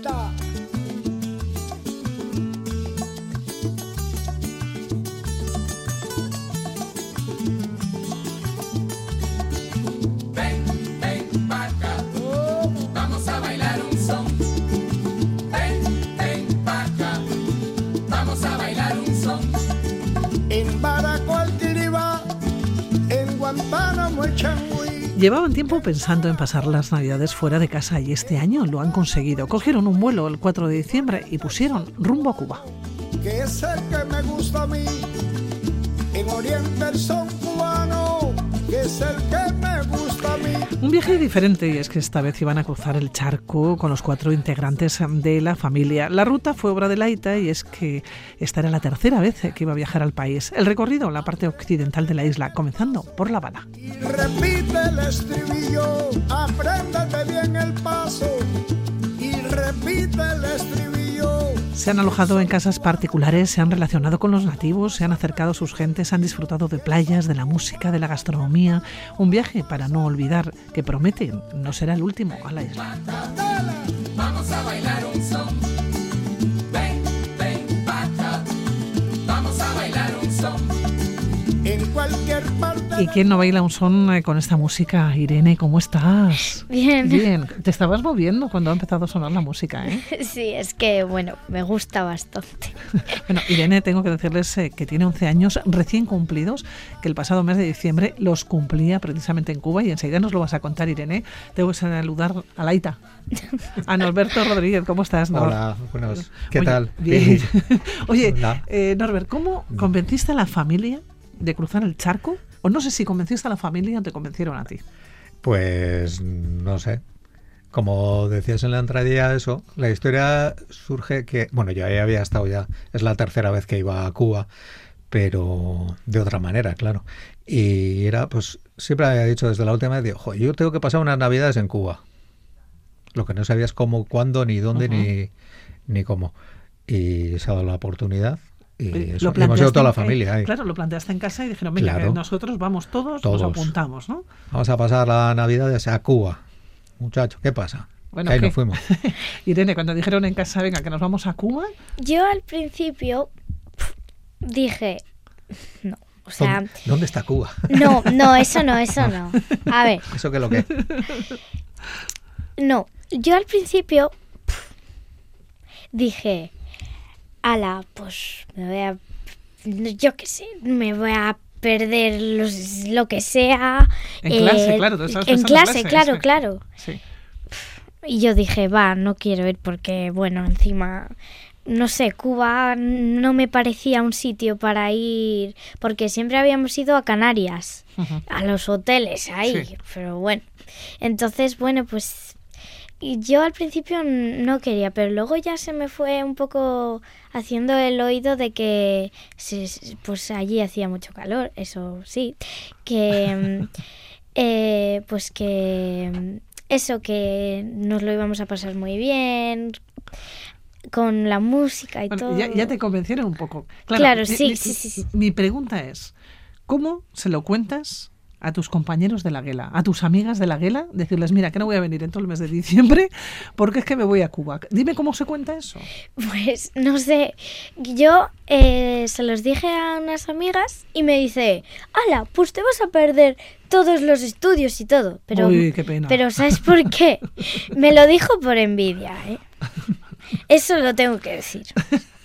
vuelta. Llevaban tiempo pensando en pasar las navidades fuera de casa y este año lo han conseguido. Cogieron un vuelo el 4 de diciembre y pusieron rumbo a Cuba. Un viaje diferente y es que esta vez iban a cruzar el charco con los cuatro integrantes de la familia. La ruta fue obra de Laita y es que esta era la tercera vez que iba a viajar al país. El recorrido la parte occidental de la isla, comenzando por La Habana. Y repite el estribillo, apréndete bien el paso. Y repite el estribillo. Se han alojado en casas particulares, se han relacionado con los nativos, se han acercado a sus gentes, han disfrutado de playas, de la música, de la gastronomía. Un viaje para no olvidar que promete no será el último a la isla. Vamos a bailar un. En cualquier parte. ¿Y quién no baila un son eh, con esta música? Irene, ¿cómo estás? Bien. Bien, te estabas moviendo cuando ha empezado a sonar la música, ¿eh? Sí, es que, bueno, me gusta bastante. Bueno, Irene, tengo que decirles eh, que tiene 11 años recién cumplidos, que el pasado mes de diciembre los cumplía precisamente en Cuba y enseguida nos lo vas a contar, Irene. Tengo que saludar a Laita, a Norberto Rodríguez, ¿cómo estás? Nor? Hola, buenos. ¿Qué Oye, tal? Bien. Oye, eh, Norbert, ¿cómo convenciste a la familia de cruzar el charco? O no sé si convenciste a la familia o te convencieron a ti. Pues no sé. Como decías en la entradilla, eso, la historia surge que, bueno, yo ahí había estado ya, es la tercera vez que iba a Cuba, pero de otra manera, claro. Y era, pues, siempre había dicho desde la última vez, digo, "Jo, yo tengo que pasar unas navidades en Cuba. Lo que no sabías cómo, cuándo, ni dónde, ni, ni cómo. Y se ha dado la oportunidad y Eh, eso, y hemos ido toda la en- familia ahí. Claro, lo planteaste en casa y dijeron, venga, Claro. que nosotros vamos todos, Todos. nos apuntamos, ¿no? Vamos a pasar la Navidad a Cuba. Muchacho, ¿qué pasa? Bueno, ahí ¿qué? nos fuimos. Irene, cuando dijeron en casa, venga, que nos vamos a Cuba, Yo al principio dije, no, o sea, ¿Dónde, dónde está Cuba? no, no, eso no, eso no. A ver, ¿Eso qué es lo que? no, yo al principio pf, dije, ala, pues me voy a, yo qué sé, me voy a perder los- lo que sea. En clase, claro, tú estabas En pensando en clase, clase, claro, sí. claro. sí. Y yo dije, va, no quiero ir porque, bueno, encima, no sé, Cuba no me parecía un sitio para ir, porque siempre habíamos ido a Canarias, a los hoteles ahí, Sí. pero bueno. Entonces, bueno, pues y yo al principio no quería, pero luego ya se me fue un poco haciendo el oído de que se- pues allí hacía mucho calor, eso sí, que eh, pues que eso que nos lo íbamos a pasar muy bien con la música y Bueno, todo. ya, ya te convencieron un poco. Claro, mi- sí, mi- sí, sí, sí. Mi pregunta es, ¿cómo se lo cuentas a tus compañeros de la guela, a tus amigas de la guela? Decirles, mira, que no voy a venir en todo el mes de diciembre porque es que me voy a Cuba. Dime cómo se cuenta eso. Pues no sé, yo eh, se los dije a unas amigas y me dice, ala, pues te vas a perder todos los estudios y todo. Pero, Uy, qué pena. pero ¿sabes por qué? Me lo dijo por envidia, ¿eh? Eso lo tengo que decir.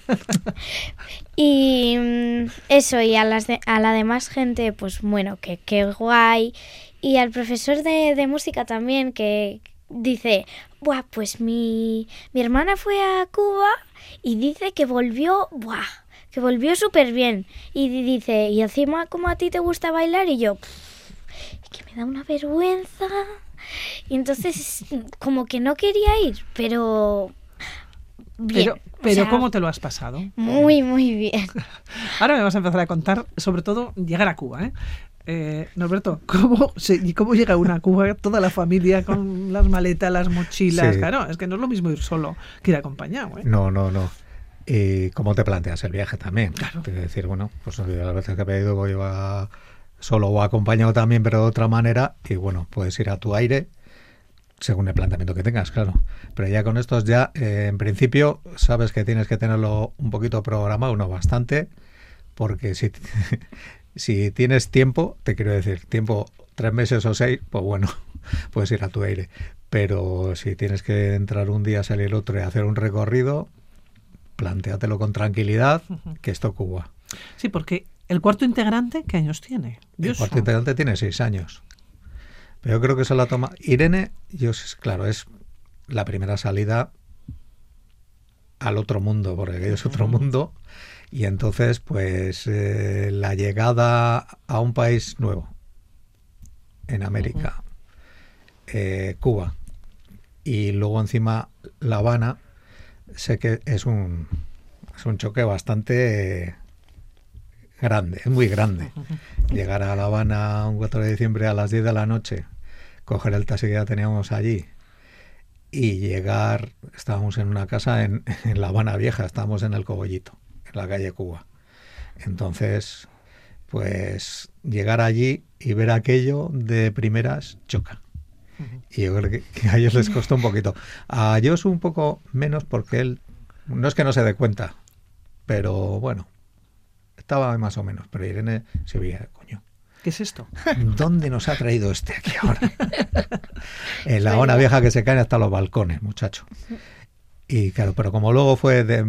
Y mm, eso, y a, las de- a la demás gente, pues bueno, que, que guay. Y al profesor de, de música también, que dice, Buah, pues mi, mi hermana fue a Cuba y dice que volvió, buah, que volvió súper bien. Y di- dice, y encima como a ti te gusta bailar y yo, "Pff, que me da una vergüenza. Y entonces como que no quería ir, pero... Bien. Pero, o pero sea, ¿cómo te lo has pasado? Muy, muy bien. Ahora me vas a empezar a contar, sobre todo, llegar a Cuba, ¿eh? Eh, Norberto, ¿cómo, se- y ¿cómo llega una a Cuba toda la familia con las maletas, las mochilas? Sí. Claro, es que no es lo mismo ir solo que ir acompañado. ¿eh? No, no, no. ¿Y cómo te planteas el viaje también? Claro. Es decir, bueno, pues yo las veces que he pedido voy a- solo o acompañado también, pero de otra manera. Y bueno, puedes ir a tu aire según el planteamiento que tengas, claro. Pero ya con estos ya, eh, en principio, sabes que tienes que tenerlo un poquito programado, no bastante, porque si, si tienes tiempo, te quiero decir, tiempo tres meses o seis, pues bueno, puedes ir a tu aire. Pero si tienes que entrar un día, salir otro y hacer un recorrido, plantéatelo con tranquilidad, que esto Cuba. Sí, porque el cuarto integrante, ¿qué años tiene? El cuarto integrante tiene seis años. Pero yo creo que se la toma. Irene, yo sé- claro, es la primera salida al otro mundo, porque aquello es otro mundo. Y entonces, pues, eh, la llegada a un país nuevo, en América, eh, Cuba, y luego encima La Habana, sé que es un, es un choque bastante grande, es muy grande. Llegar a La Habana un 4 de diciembre a las 10 de la noche, coger el taxi que ya teníamos allí y llegar, estábamos en una casa en, en La Habana Vieja, estábamos en el Cogollito, en la calle Cuba. Entonces, pues llegar allí y ver aquello de primeras choca. Y yo creo que, que a ellos les costó un poquito. A Josu un poco menos porque él, no es que no se dé cuenta, pero bueno, estaba más o menos. Pero Irene se veía, coño, ¿Qué es esto? ¿dónde nos ha traído este aquí ahora? en la ona vieja que se caen hasta los balcones, muchacho. Y claro, pero como luego fue de...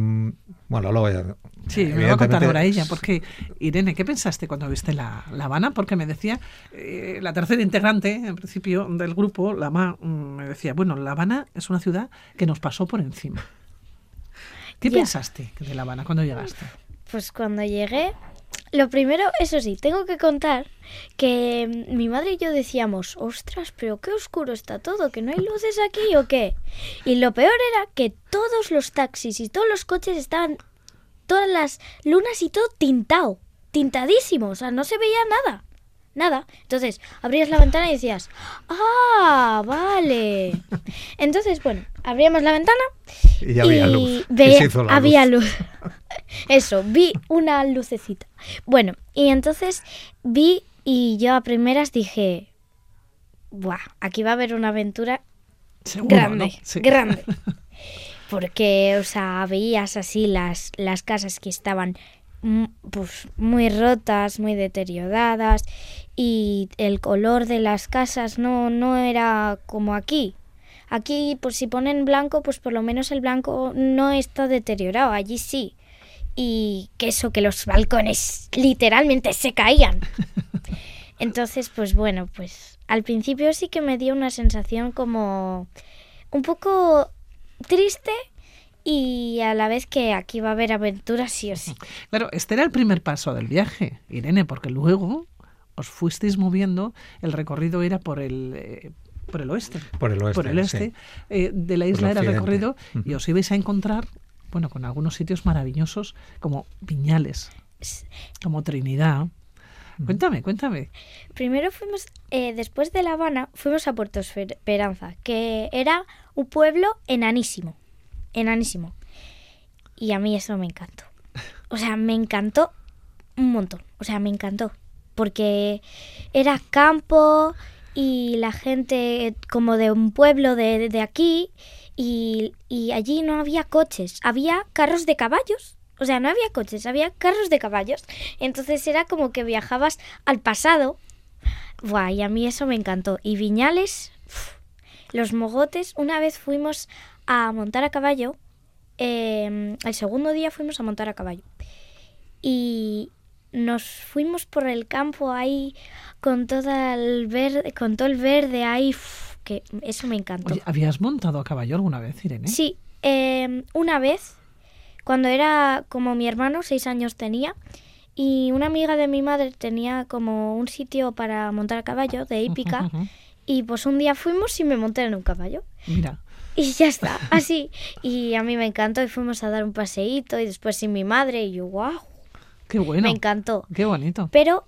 Bueno, luego ya... Sí, me va a contar ahora ella, porque Irene, ¿qué pensaste cuando viste la, la Habana? Porque me decía, eh, la tercera integrante, en principio, del grupo, la Ma, mm, me decía, bueno, La Habana es una ciudad que nos pasó por encima. ¿Qué Ya. pensaste de La Habana cuando llegaste? Pues cuando llegué, lo primero, eso sí, tengo que contar que mm, mi madre y yo decíamos, ostras, pero qué oscuro está todo, que no hay luces aquí o qué. Y lo peor era que todos los taxis y todos los coches estaban, todas las lunas y todo tintado, tintadísimo, o sea, no se veía nada. Nada. Entonces, abrías la ventana y decías, ah, vale. Entonces, bueno, abríamos la ventana Y ya había luz. Y veía- había luz. luz. Eso, vi una lucecita. Bueno, y entonces vi y yo a primeras dije, Buah, aquí va a haber una aventura Seguro, grande, ¿no? Sí. grande. Porque, o sea, veías así las, las casas que estaban pues, muy rotas, muy deterioradas y el color de las casas no, no era como aquí. Aquí, pues si ponen blanco, pues por lo menos el blanco no está deteriorado, allí sí. Y que eso, que los balcones literalmente se caían. Entonces, pues bueno, pues al principio sí que me dio una sensación como un poco triste y a la vez que aquí va a haber aventuras sí o sí. Claro, este era el primer paso del viaje, Irene, porque luego os fuisteis moviendo, el recorrido era por el... eh, por el oeste. Por el oeste, Por el este sí. eh, de la isla era el recorrido y os ibais a encontrar, bueno, con algunos sitios maravillosos como Viñales, como Trinidad. Cuéntame, cuéntame. Primero fuimos, eh, después de La Habana, fuimos a Puerto Esperanza, que era un pueblo enanísimo, enanísimo. Y a mí eso me encantó. O sea, me encantó un montón. O sea, me encantó. Porque era campo y la gente como de un pueblo de, de aquí y, y allí no había coches, había carros de caballos. O sea, no había coches, había carros de caballos. Entonces era como que viajabas al pasado. Buah, y a mí eso me encantó. Y Viñales, los mogotes, una vez fuimos a montar a caballo. eh, el segundo día fuimos a montar a caballo. Y nos fuimos por el campo ahí con todo el verde, con todo el verde ahí, uf, que eso me encantó. Oye, ¿habías montado a caballo alguna vez, Irene? Sí, eh, una vez, cuando era como mi hermano, seis años tenía, y una amiga de mi madre tenía como un sitio para montar a caballo de hípica, y pues un día fuimos y me monté en un caballo. Mira, Y ya está, así. Y a mí me encantó y fuimos a dar un paseíto y después sin mi madre y yo, wow, qué bueno. me encantó. Qué bonito. Pero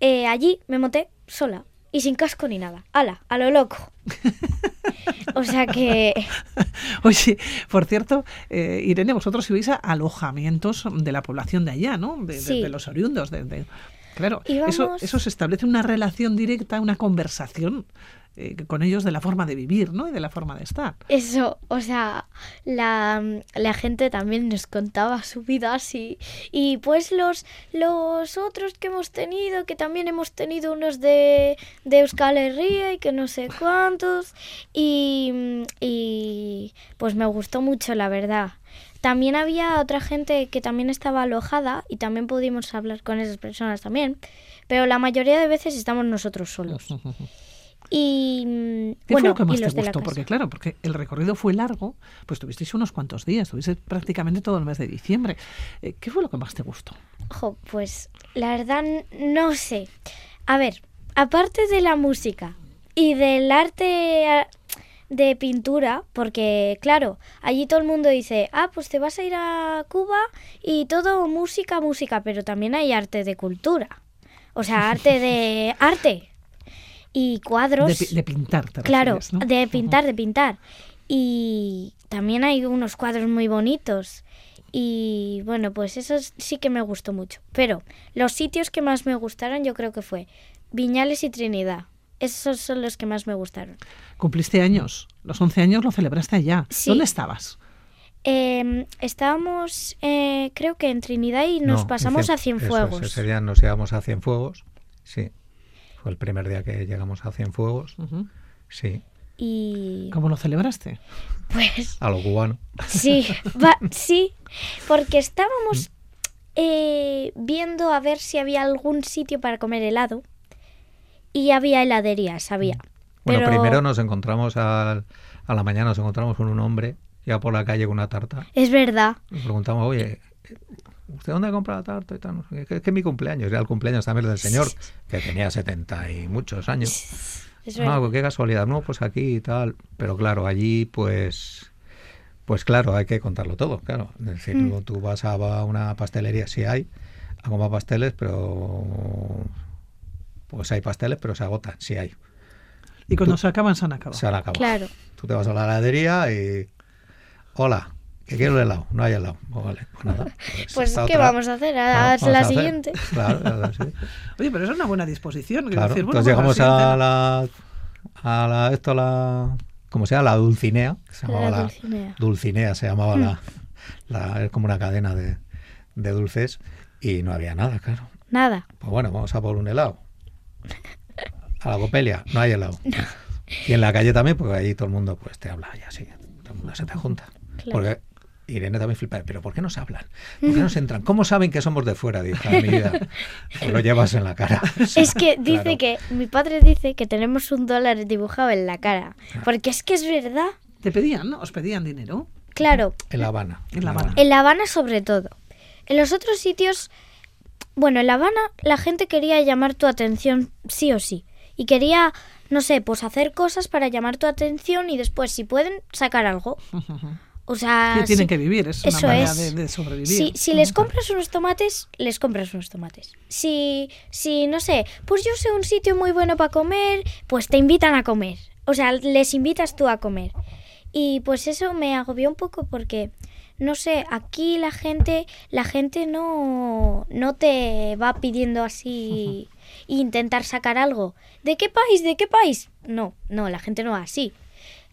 eh, allí me monté sola y sin casco ni nada. ¡Hala! A lo loco. o sea que... Oye, por cierto, eh, Irene, vosotros ibais a alojamientos de la población de allá, ¿no? De, de- Sí. de los oriundos. De, de- Claro, eso, eso se establece una relación directa, una conversación eh, con ellos de la forma de vivir, ¿no? Y de la forma de estar. Eso, o sea, la, la gente también nos contaba su vida así. Y pues los, los otros que hemos tenido, que también hemos tenido unos de, de Euskal Herria y que no sé cuántos. Y, y pues me gustó mucho, la verdad. También había otra gente que también estaba alojada y también pudimos hablar con esas personas también. Pero la mayoría de veces estamos nosotros solos. Y ¿Qué bueno, fue lo que más te gustó? Porque claro, porque el recorrido fue largo, pues tuvisteis unos cuantos días, tuviste prácticamente todo el mes de diciembre. Eh, ¿Qué fue lo que más te gustó? Jo, pues la verdad no sé. A ver, aparte de la música y del arte de pintura, porque claro, allí todo el mundo dice, ah, pues te vas a ir a Cuba y todo música, música, pero también hay arte de cultura. O sea, arte de arte. Y cuadros. De, pi- de pintar, te Claro, refieres, ¿no? de pintar, de pintar. Y también hay unos cuadros muy bonitos. Y bueno, pues eso sí que me gustó mucho. Pero los sitios que más me gustaron yo creo que fue Viñales y Trinidad. Esos son los que más me gustaron. Cumpliste años, los 11 años lo celebraste allá. Sí. ¿Dónde estabas? Eh, estábamos, eh, creo que en Trinidad y nos No, pasamos a Cien- eso es, Cienfuegos. ese día nos íbamos a Cienfuegos, sí. Fue el primer día que llegamos a Cienfuegos, sí. Y ¿Cómo lo celebraste? pues A lo cubano. Sí, va- sí, porque estábamos eh, viendo a ver si había algún sitio para comer helado y había heladerías, había. Bueno, Pero primero nos encontramos al- a la mañana, nos encontramos con un hombre ya por la calle con una tarta. es verdad, Nos preguntamos, oye, ¿usted dónde compra la tarta? Y tal, no qué. Que- es mi cumpleaños, era el cumpleaños también del señor, que tenía 70 y muchos años. es Ah, pues qué casualidad, no, pues aquí y tal. Pero claro, allí pues, pues claro, hay que contarlo todo, claro. Es decir, Mm. tú vas a una pastelería, sí hay, a comer pasteles, pero pues hay pasteles, pero se agotan, sí hay. Y cuando se acaban, se han acabado. Se han acabado. Claro. Tú te vas a la heladería y hola, que quiero el helado, no hay helado. Pues vale, pues nada. Pues esta ¿qué otra- vamos a hacer? A la a hacer. siguiente. Claro, claro, sí. Oye, pero es una buena disposición. quiero Claro, decir, bueno, entonces pues llegamos a la, a la, esto, la, ¿cómo se llama? La Dulcinea, que se La llamaba la, Dulcinea. Dulcinea, se llamaba la, la, es como una cadena de, de dulces y no había nada, claro. Nada. Pues bueno, vamos a por un helado. A la copelia, no hay helado. Y en la calle también, porque ahí todo el mundo pues te habla y así, todo el mundo se te junta. Claro. Porque Irene también flipa, pero ¿por qué nos hablan? ¿Por qué nos entran? ¿Cómo saben que somos de fuera? Dijo, mi vida, pues lo llevas en la cara. O sea, Es que dice claro. que mi padre dice que tenemos un dólar dibujado en la cara. Porque es que es verdad. Te pedían, ¿no? Os pedían dinero. Claro, En La Habana. En La Habana. En La Habana sobre todo. En los otros sitios, bueno, en La Habana la gente quería llamar tu atención sí o sí. Y quería, no sé, pues hacer cosas para llamar tu atención y después, si pueden, sacar algo. O sea, Que tienen que vivir, es Eso una manera es. de, de sobrevivir. Si, si les compras unos tomates, les compras unos tomates. Si, si, no sé, pues yo sé un sitio muy bueno para comer, pues te invitan a comer. O sea, les invitas tú a comer. Y pues eso me agobió un poco porque, no sé, aquí la gente, la gente no, no te va pidiendo así intentar sacar algo. ¿De qué país? ¿De qué país? No, no, la gente no va así.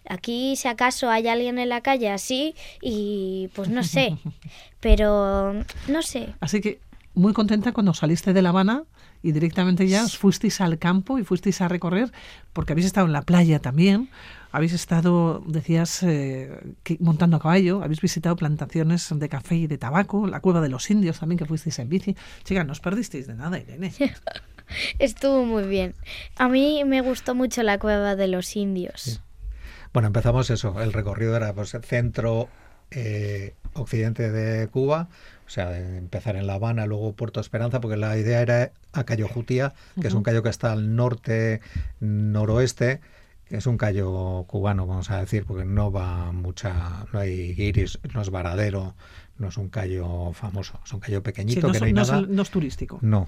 Aquí, si acaso hay alguien en la calle así, y pues no sé. Pero no sé. Así que muy contenta cuando saliste de La Habana y directamente ya os fuisteis al campo y fuisteis a recorrer, porque habéis estado en la playa también, habéis estado, decías, eh, que- montando a caballo, habéis visitado plantaciones de café y de tabaco, la cueva de los indios también, que fuisteis en bici. Chica, no os perdisteis de nada, Irene. Estuvo muy bien. A mí me gustó mucho la cueva de los indios. Bueno, empezamos eso. El recorrido era pues centro eh, occidente de Cuba, o sea, empezar en La Habana, luego Puerto Esperanza, porque la idea era a Cayo Jutía, que es un callo que está al norte noroeste, que es un callo cubano, vamos a decir, porque no va mucha, no hay guiris, no es varadero, no es un callo famoso, es un callo Sí, pequeñito no, que es- no hay no es, nada. no es turístico. No.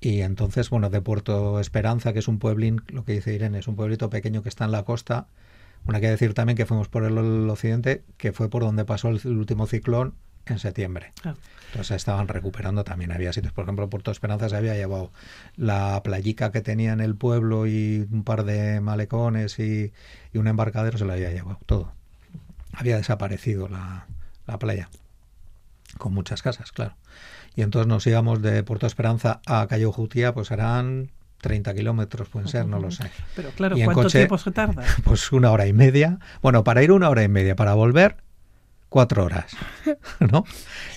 Y entonces, bueno, de Puerto Esperanza, que es un pueblín, lo que dice Irene, es un pueblito pequeño que está en la costa. Bueno, hay que decir también que fuimos por el, el occidente, que fue por donde pasó el, el último ciclón en septiembre. Claro. Entonces estaban recuperando también. Había sitios, por ejemplo, Puerto Esperanza se había llevado la playica que tenía en el pueblo y un par de malecones y, y un embarcadero se lo había llevado todo. Había desaparecido la, la playa, con muchas casas, claro. Y entonces nos íbamos de Puerto Esperanza a Cayo Jutía, pues eran 30 kilómetros, pueden ser, no lo sé. Pero claro, Y en ¿cuánto coche- tiempo se tarda? Pues una hora y media. Bueno, para ir una hora y media, para volver cuatro horas, ¿no?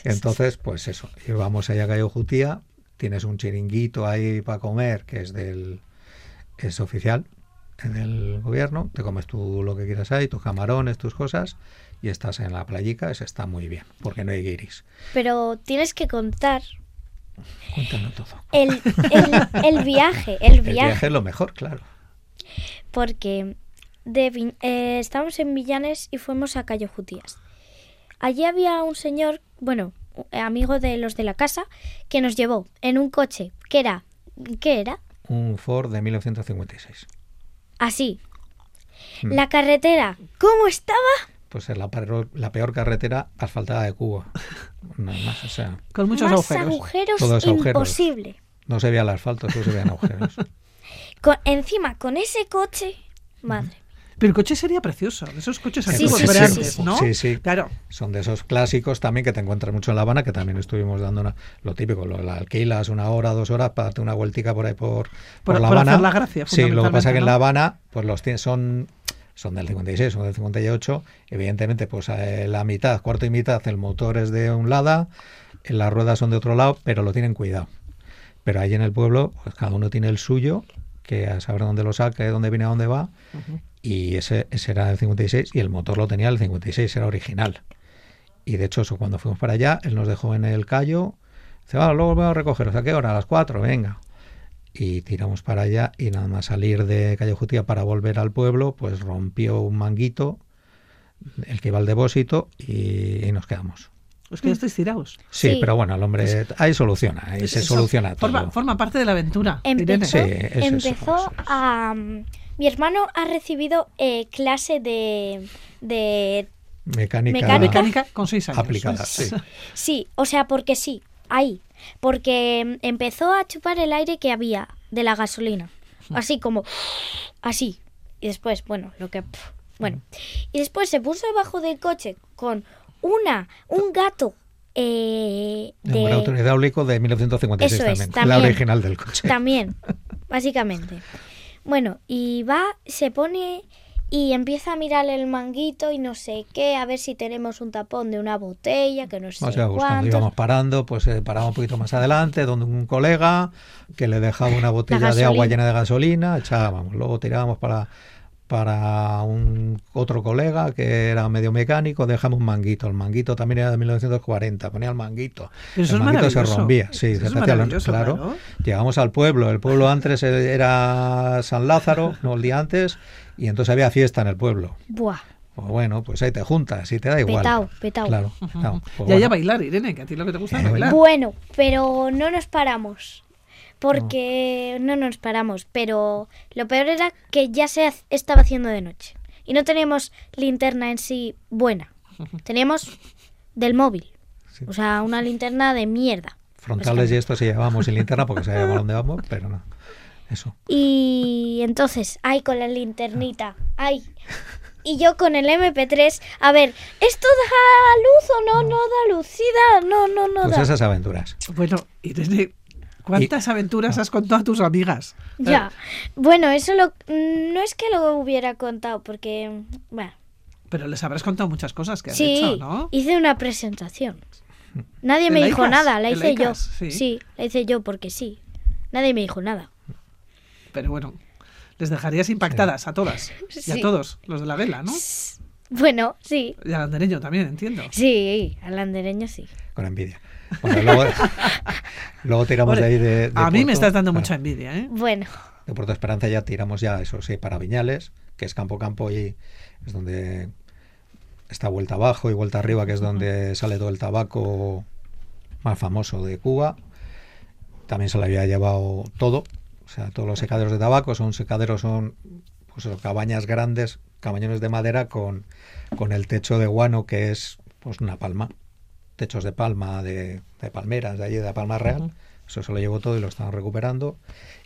Entonces, pues eso, íbamos allá a Cayo Jutía, tienes un chiringuito ahí para comer, que es del es oficial en el gobierno, te comes tú lo que quieras ahí, tus camarones, tus cosas, y estás en la playica, eso está muy bien, porque no hay guiris. Pero tienes que contar Cuéntanos todo. el, el, el viaje, el El viaje. viaje es lo mejor, claro. porque de eh, estábamos en Villanes y fuimos a Cayo Jutías. Allí había un señor, bueno, eh, amigo de los de la casa, que nos llevó en un coche que era, ¿qué era? Un Ford de 1956. Así. Mm. La carretera, ¿cómo estaba? Pues es la, peor- la peor carretera asfaltada de Cuba. Nada más, o sea, Con muchos Más agujeros. Todos agujeros. imposible. no se veía el asfalto, solo se veían agujeros. Con- encima, con ese coche, madre. Pero el coche sería precioso, de esos coches Sí, antiguos, sí, sí, grandes, sí. ¿no? Sí, sí. Claro. Son de esos clásicos también que te encuentras mucho en La Habana, que también estuvimos dando una- lo típico, lo la alquilas una hora, dos horas para darte una vueltica por ahí por, por Por- La por Habana. hacer la gracia, Sí, lo que pasa es que en La ¿no? Habana, pues los son, son del 56, son del 58. Evidentemente, pues eh, la mitad, cuarto y mitad, el motor es de un lado, las ruedas son de otro lado, pero lo tienen cuidado. Pero ahí en el pueblo, pues cada uno tiene el suyo, que a saber dónde lo saque, dónde viene, a dónde va. Y ese, ese era del 56 y el motor lo tenía el 56, era original. Y de hecho, eso, cuando fuimos para allá, él nos dejó en el callo. Dice, va, luego voy a recogeros. ¿A qué hora? A las 4, venga. Y tiramos para allá y nada más salir de Calle Jutía para volver al pueblo, pues rompió un manguito, el que iba al depósito, y, y nos quedamos. Es que ya estáis tirados. Sí, Sí. pero bueno, el hombre ahí soluciona, ahí se Eso soluciona todo. Forma, forma parte de la aventura. Irene. Empezó, Sí, es eso, empezó eso a... mm, Mi hermano ha recibido eh, clase de, de Mecánica. mecánica con seis años. aplicada, sí. Sí, o sea, porque sí, ahí. Porque empezó a chupar el aire que había de la gasolina. Así como, así. Y después, bueno, lo que... Bueno. Y después se puso debajo del coche con una, un gato eh, De un auto de... hidráulico de 1956 Eso es, también, también. la original del coche. También, básicamente. Bueno, y va, se pone y empieza a mirar el manguito y no sé qué, a ver si tenemos un tapón de una botella, que no sé O sea, pues cuando íbamos parando, pues eh, paraba un poquito más adelante, donde un colega que le dejaba una botella de agua llena de gasolina, echábamos, luego tirábamos para para un otro colega que era medio mecánico, dejamos un manguito. El manguito también era de 1940, ponía el manguito. Pero eso el es manguito se rompía, sí, Eso se es hacía lo- maravilloso, claro. Llegamos al pueblo, el pueblo antes era San Lázaro, no el día antes, y entonces había fiesta en el pueblo. Buah, Pues bueno, pues ahí te juntas y te da igual. Petao, petao. Claro, petao. Pues y allá bueno. bailar, Irene, que a ti lo que te gusta es Eh, bailar. Bueno, pero no nos paramos. Porque no. nos paramos. Pero lo peor era que ya se estaba haciendo de noche. Y no teníamos linterna en sí buena. Teníamos del móvil. Sí. O sea, una linterna de mierda. Frontales y esto sí llevábamos sin linterna porque sabíamos dónde vamos, pero no. Eso. Y entonces, ay, con la linternita, ay. Y yo con el MP3, a ver, ¿esto da luz o no? No da luz, sí da, no, no, no Pues da. esas aventuras. Bueno, Irene, ¿cuántas aventuras has contado a tus amigas? Ya. Bueno, eso lo, mm, no es que lo hubiera contado, porque, bueno, Pero les habrás contado muchas cosas que has sí, hecho, ¿no? hice una presentación. Nadie ¿En me dijo ICAS? nada, la ¿En la hice yo. Sí. Sí, la hice yo porque sí. Nadie me dijo nada. Pero bueno, les dejarías impactadas a todas. Y a todos, los de la vela, ¿no? Bueno, sí. Y al andereño también, entiendo. Sí, al andereño sí. Con envidia. Bueno, luego, luego tiramos de ahí de, de a mí me Puerto- estás dando claro, mucha envidia, ¿eh? Bueno, De Puerto Esperanza ya tiramos ya, eso sí, para Viñales, que es campo campo y es donde está vuelta abajo y vuelta arriba, que es donde sale todo el tabaco más famoso de Cuba. También se le había llevado todo, o sea, todos los secaderos de tabaco son secaderos, son pues eso, cabañas grandes, cabañones de madera con, con el techo de guano que es pues una palma. Techos de palma, de, de palmeras, de allí, de la Palma Real. Eso se lo llevó todo y lo estaban recuperando.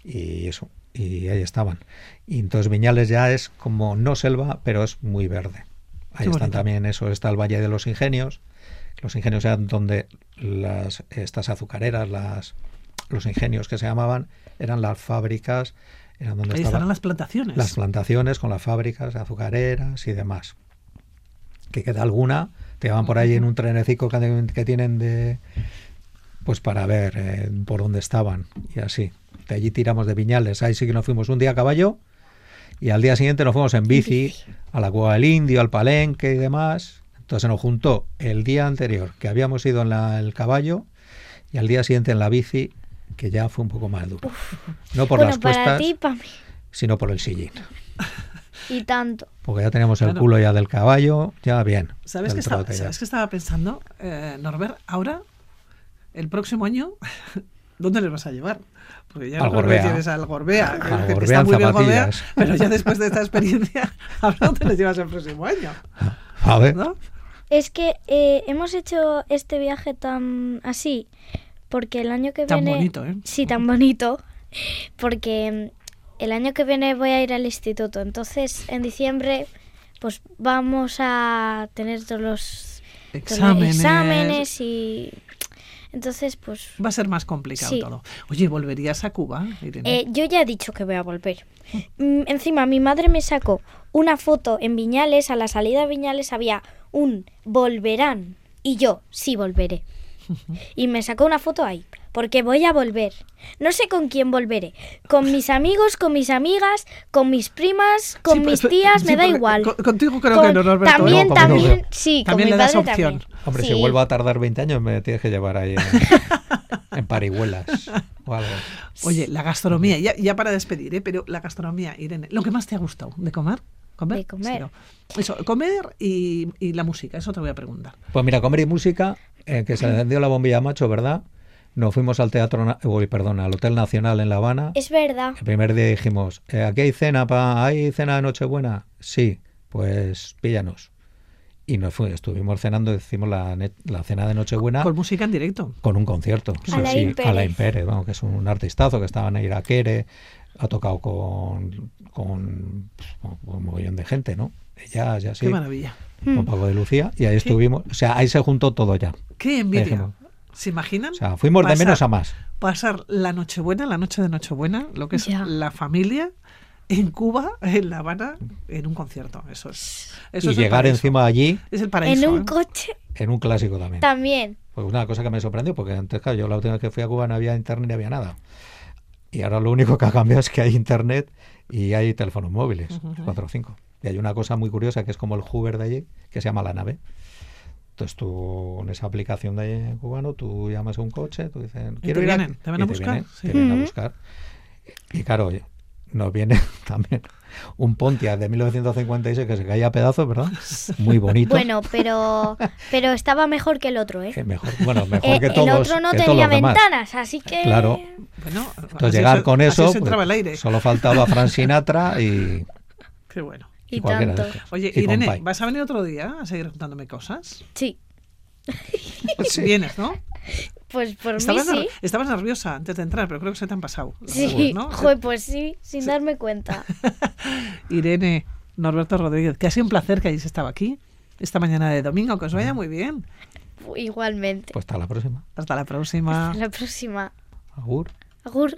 Y eso, y ahí estaban. Y entonces Viñales ya es como no selva, pero es muy verde. Ahí Qué están bonito. también, eso está el Valle de los Ingenios. Los ingenios eran donde las, estas azucareras, las, los ingenios que se llamaban, eran las fábricas, eran donde Ahí estaban las plantaciones. las plantaciones con las fábricas azucareras y demás. Que queda alguna, te van por ahí en un trenecico que, que tienen de pues para ver eh, por dónde estaban y así. De allí tiramos de Viñales, ahí sí que nos fuimos un día a caballo y al día siguiente nos fuimos en bici a la Cueva del Indio, al Palenque y demás. Entonces se nos juntó el día anterior que habíamos ido en la- el caballo y al día siguiente en la bici que ya fue un poco más duro. No por bueno, las para cuestas, ti, para mí. sino por el sillín. Y tanto. Porque ya teníamos el Claro. culo ya del caballo, ya bien. ¿Sabes que, estaba. ¿Sabes que estaba pensando, eh, Norbert? Ahora, el próximo año, ¿dónde les vas a llevar? Porque ya Al no lleves al Gorbea, que- Al que Gorbea está en muy bien Gorbea, pero ya después de esta experiencia, ¿a dónde les llevas el próximo año? A ver, ¿No? Es que eh, hemos hecho este viaje tan así porque el año que Tan viene... bonito, ¿eh? Sí, tan bonito. Porque el año que viene voy a ir al instituto. Entonces, en diciembre, pues vamos a tener todos los Exámenes. exámenes y... Entonces, pues... Va a ser más complicado Sí. todo. Oye, ¿volverías a Cuba, Irene? Eh, yo ya he dicho que voy a volver. Mm, encima, mi madre me sacó una foto en Viñales. A la salida de Viñales había un volverán. Y yo, sí volveré. Y me sacó una foto ahí. Porque voy a volver. No sé con quién volveré. Con mis amigos, con mis amigas, con mis primas, con Sí, mis tías, sí, me da igual. con- contigo creo Con- que no, Norberto. También, No, también, no. sí, También con le mi das opción. también. hombre, Sí. si vuelvo a tardar 20 años me tienes que llevar ahí en, en parihuelas o algo. Oye, la gastronomía, ya, ya para despedir, ¿eh? pero la gastronomía, Irene, lo que más te ha gustado de comer. ¿Comer? De comer. Sí, no. Eso, comer y, y la música, eso te voy a preguntar. Pues mira, comer y música, eh, que se encendió la bombilla macho, ¿verdad? Nos fuimos al Teatro, uy, perdón, al Hotel Nacional en La Habana. Es verdad. El primer día dijimos, eh, ¿aquí hay cena? Pa ¿Hay cena de Nochebuena? Sí, pues píllanos. Y nos fuimos, estuvimos cenando, hicimos la, la cena de Nochebuena Con música en directo. con un concierto. Alain Pérez. Alain Pérez, vamos, que es un artistazo que estaba en Iraquere, ha tocado con, con, pues, un mogollón de gente, ¿no? Ella, ya sí, Qué maravilla. con Paco de Lucía, y ahí estuvimos, o sea, ahí se juntó todo ya. Qué envidia. Dijimos. ¿Se imaginan? O sea, fuimos de menos a más. Pasar la Nochebuena, la noche de Nochebuena, lo que es la familia en Cuba, en La Habana, en un concierto. Eso es. Eso y es llegar encima allí Es el paraíso. En un ¿eh? coche en un clásico también. también. Pues una cosa que me sorprendió, porque antes, claro, yo la última vez que fui a Cuba no había internet ni había nada. Y ahora lo único que ha cambiado es que hay internet y hay teléfonos móviles, cuatro o cinco. Y hay una cosa muy curiosa que es como el Hoover de allí, que se llama la nave. Entonces tú, en esa aplicación de cubano, tú llamas a un coche, tú dices, quiero ir a-". vienen, te van a y buscar, vienen, sí. te vienen a buscar. Y claro, oye, nos viene también un Pontiac de 1956 que se caía a pedazos, ¿verdad? Muy bonito. Bueno, pero pero estaba mejor que el otro, ¿eh? Eh, mejor, bueno, mejor Eh, que el otro no tenía ventanas, así que Claro. Bueno, Entonces llegar se- con así eso, pues, el aire. solo faltaba Frank Sinatra y, Qué bueno. Y tanto. Oye, Y Irene, Compay. ¿vas a venir otro día a seguir contándome cosas? Sí, Vienes, ¿no? pues por mí Estabas, ner- sí. estabas nerviosa antes de entrar, pero creo que se te han pasado. Sí, ¿no? joder, pues sí, sin darme cuenta. Irene, Norberto Rodríguez, que ha sido un placer que hayáis estado aquí esta mañana de domingo. Que os vaya muy bien. Igualmente. pues hasta la próxima. Hasta la próxima. Hasta la próxima. Agur. Agur.